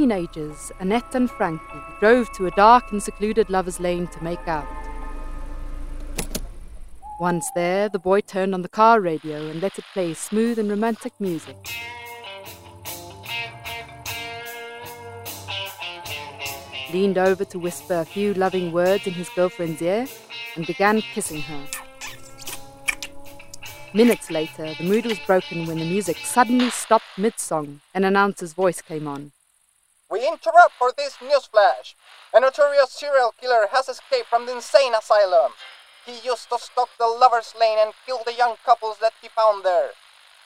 teenagers, Annette and Frankie, drove to a dark and secluded lover's lane to make out. Once there, the boy turned on the car radio and let it play smooth and romantic music. Leaned over to whisper a few loving words in his girlfriend's ear and began kissing her. Minutes later, the mood was broken when the music suddenly stopped mid song. and An announcer's voice came on. We interrupt for this newsflash. A notorious serial killer has escaped from the insane asylum. He used to stalk the lover's lane and kill the young couples that he found there.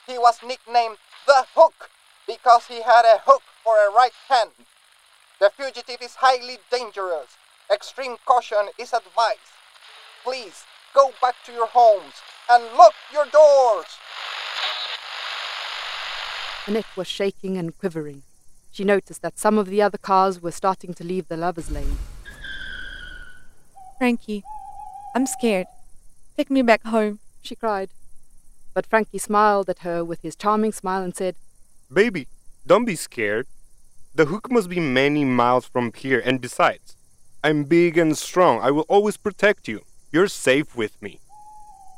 He was nicknamed the Hook because he had a hook for a right hand. The fugitive is highly dangerous. Extreme caution is advised. Please go back to your homes and lock your doors. Annette was shaking and quivering. She noticed that some of the other cars were starting to leave the lover's lane. Frankie, I'm scared. Take me back home, she cried. But Frankie smiled at her with his charming smile and said, Baby, don't be scared. The hook must be many miles from here, and besides, I'm big and strong. I will always protect you. You're safe with me.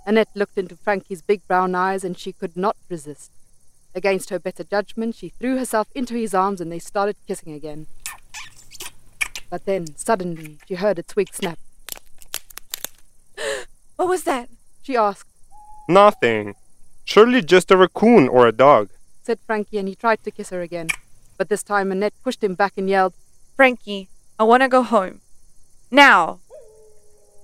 Annette looked into Frankie's big brown eyes and she could not resist. Against her better judgment, she threw herself into his arms and they started kissing again. But then, suddenly, she heard a twig snap. what was that? She asked. Nothing. Surely just a raccoon or a dog, said Frankie, and he tried to kiss her again. But this time Annette pushed him back and yelled, Frankie, I want to go home. Now!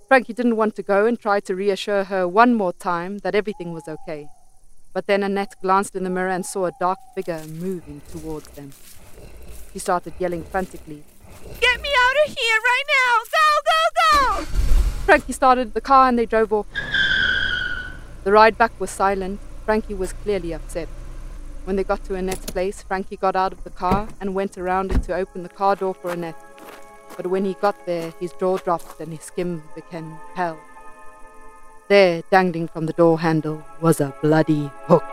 Frankie didn't want to go and tried to reassure her one more time that everything was okay. But then Annette glanced in the mirror and saw a dark figure moving towards them. She started yelling frantically, Get me out of here right now! Go, go, go! Frankie started the car and they drove off. The ride back was silent. Frankie was clearly upset. When they got to Annette's place, Frankie got out of the car and went around it to open the car door for Annette. But when he got there, his jaw dropped and his skin became pale. There, dangling from the door handle, was a bloody hook.